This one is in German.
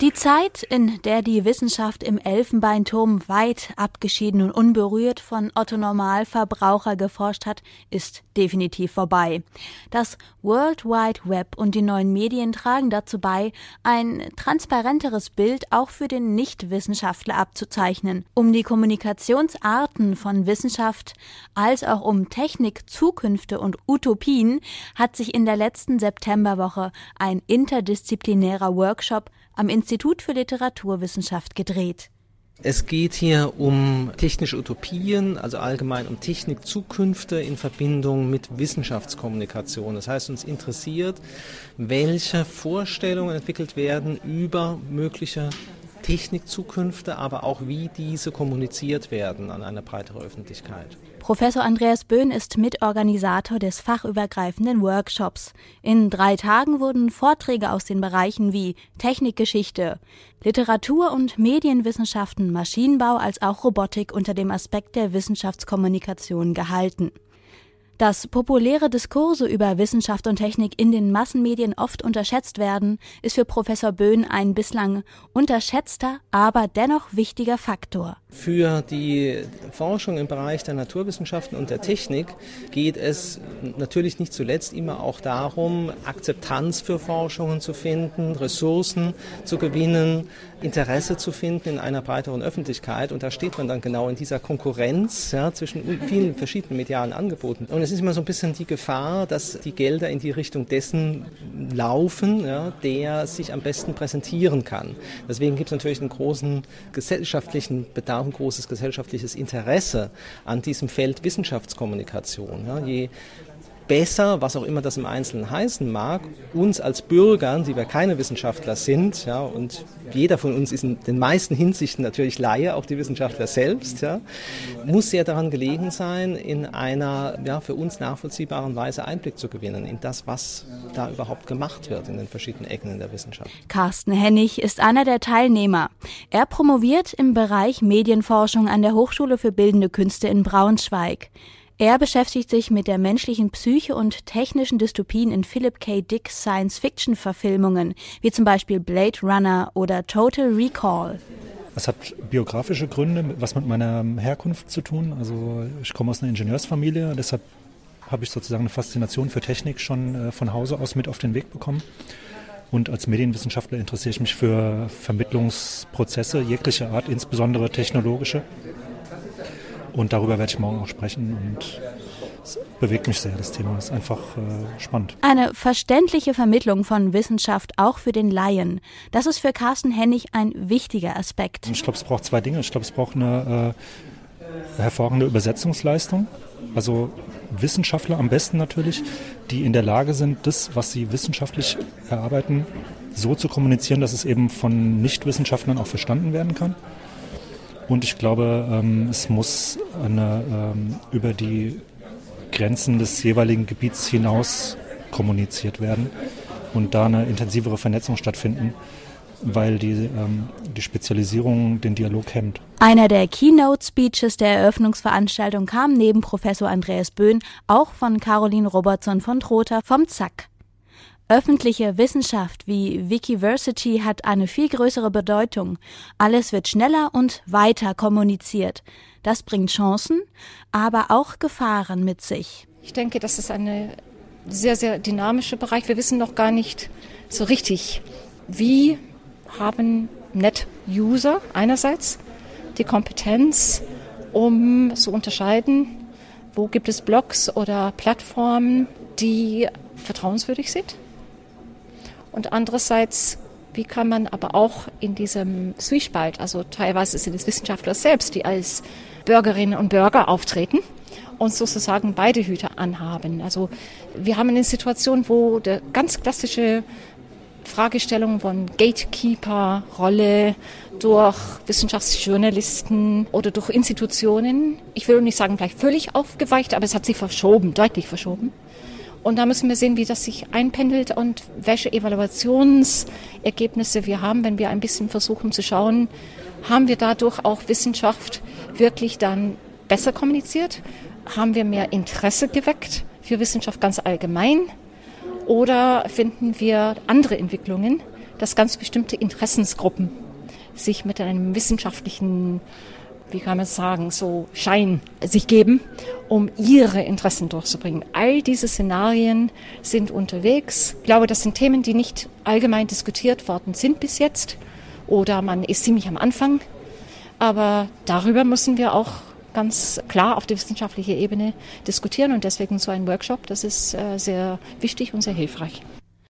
Die Zeit, in der die Wissenschaft im Elfenbeinturm weit abgeschieden und unberührt von Otto Normalverbraucher geforscht hat, ist definitiv vorbei. Das World Wide Web und die neuen Medien tragen dazu bei, ein transparenteres Bild auch für den Nichtwissenschaftler abzuzeichnen, um die Kommunikationsarten von Wissenschaft als auch um Technik, Zukünfte und Utopien hat sich in der letzten Septemberwoche ein interdisziplinärer Workshop am Institut für Literaturwissenschaft gedreht. Es geht hier um technische Utopien, also allgemein um Technikzukünfte in Verbindung mit Wissenschaftskommunikation. Das heißt, uns interessiert, welche Vorstellungen entwickelt werden über mögliche Technikzukünfte, aber auch wie diese kommuniziert werden an eine breitere Öffentlichkeit. Professor Andreas Böhn ist Mitorganisator des fachübergreifenden Workshops. In drei Tagen wurden Vorträge aus den Bereichen wie Technikgeschichte, Literatur und Medienwissenschaften, Maschinenbau als auch Robotik unter dem Aspekt der Wissenschaftskommunikation gehalten. Dass populäre Diskurse über Wissenschaft und Technik in den Massenmedien oft unterschätzt werden, ist für Professor Böhn ein bislang unterschätzter, aber dennoch wichtiger Faktor. Für die Forschung im Bereich der Naturwissenschaften und der Technik geht es natürlich nicht zuletzt immer auch darum, Akzeptanz für Forschungen zu finden, Ressourcen zu gewinnen, Interesse zu finden in einer breiteren Öffentlichkeit. Und da steht man dann genau in dieser Konkurrenz ja, zwischen vielen verschiedenen medialen Angeboten. Und es ist immer so ein bisschen die Gefahr, dass die Gelder in die Richtung dessen laufen, ja, der sich am besten präsentieren kann. Deswegen gibt es natürlich einen großen gesellschaftlichen Bedarf, ein großes gesellschaftliches Interesse an diesem Feld Wissenschaftskommunikation. Ja. Je besser, was auch immer das im Einzelnen heißen mag, uns als Bürgern, die wir keine Wissenschaftler sind, ja, und jeder von uns ist in den meisten Hinsichten natürlich Laie, auch die Wissenschaftler selbst, ja, muss sehr daran gelegen sein, in einer ja, für uns nachvollziehbaren Weise Einblick zu gewinnen in das, was da überhaupt gemacht wird in den verschiedenen Ecken in der Wissenschaft. Carsten Hennig ist einer der Teilnehmer. Er promoviert im Bereich Medienforschung an der Hochschule für Bildende Künste in Braunschweig. Er beschäftigt sich mit der menschlichen Psyche und technischen Dystopien in Philip K. Dick Science-Fiction-Verfilmungen, wie zum Beispiel Blade Runner oder Total Recall. Es hat biografische Gründe, was mit meiner Herkunft zu tun. Also ich komme aus einer Ingenieursfamilie, deshalb habe ich sozusagen eine Faszination für Technik schon äh, von Hause aus mit auf den Weg bekommen. Und als Medienwissenschaftler interessiere ich mich für Vermittlungsprozesse jeglicher Art, insbesondere technologische. Und darüber werde ich morgen auch sprechen und es bewegt mich sehr, das Thema. Es ist einfach äh, spannend. Eine verständliche Vermittlung von Wissenschaft auch für den Laien. Das ist für Carsten Hennig ein wichtiger Aspekt. Ich glaube, es braucht zwei Dinge. Ich glaube, es braucht eine äh, hervorragende Übersetzungsleistung. Also Wissenschaftler am besten natürlich, die in der Lage sind, das, was sie wissenschaftlich erarbeiten, so zu kommunizieren, dass es eben von Nichtwissenschaftlern auch verstanden werden kann. Und ich glaube, ähm, es muss eine, ähm, über die Grenzen des jeweiligen Gebiets hinaus kommuniziert werden und da eine intensivere Vernetzung stattfinden weil die, ähm, die Spezialisierung den Dialog hemmt. Einer der Keynote-Speeches der Eröffnungsveranstaltung kam neben Professor Andreas Böhn auch von Caroline Robertson von Trotha vom ZAK. Öffentliche Wissenschaft wie Wikiversity hat eine viel größere Bedeutung. Alles wird schneller und weiter kommuniziert. Das bringt Chancen, aber auch Gefahren mit sich. Ich denke, das ist ein sehr, sehr dynamischer Bereich. Wir wissen noch gar nicht so richtig, wie haben Net-User einerseits die Kompetenz, um zu unterscheiden, wo gibt es Blogs oder Plattformen, die vertrauenswürdig sind und andererseits, wie kann man aber auch in diesem Zwiespalt, also teilweise sind es Wissenschaftler selbst, die als Bürgerinnen und Bürger auftreten und sozusagen beide Hüte anhaben. Also wir haben eine Situation, wo der ganz klassische Fragestellung von Gatekeeper-Rolle durch Wissenschaftsjournalisten oder durch Institutionen, ich will nicht sagen vielleicht völlig aufgeweicht, aber es hat sich verschoben, deutlich verschoben. Und da müssen wir sehen, wie das sich einpendelt und welche Evaluationsergebnisse wir haben, wenn wir ein bisschen versuchen zu schauen, haben wir dadurch auch Wissenschaft wirklich dann besser kommuniziert? Haben wir mehr Interesse geweckt für Wissenschaft ganz allgemein? Oder finden wir andere Entwicklungen, dass ganz bestimmte Interessensgruppen sich mit einem wissenschaftlichen wie kann man sagen, so Schein sich geben, um ihre Interessen durchzubringen. All diese Szenarien sind unterwegs. Ich glaube, das sind Themen, die nicht allgemein diskutiert worden sind bis jetzt oder man ist ziemlich am Anfang. Aber darüber müssen wir auch ganz klar auf der wissenschaftlichen Ebene diskutieren und deswegen so ein Workshop, das ist äh, sehr wichtig und sehr hilfreich.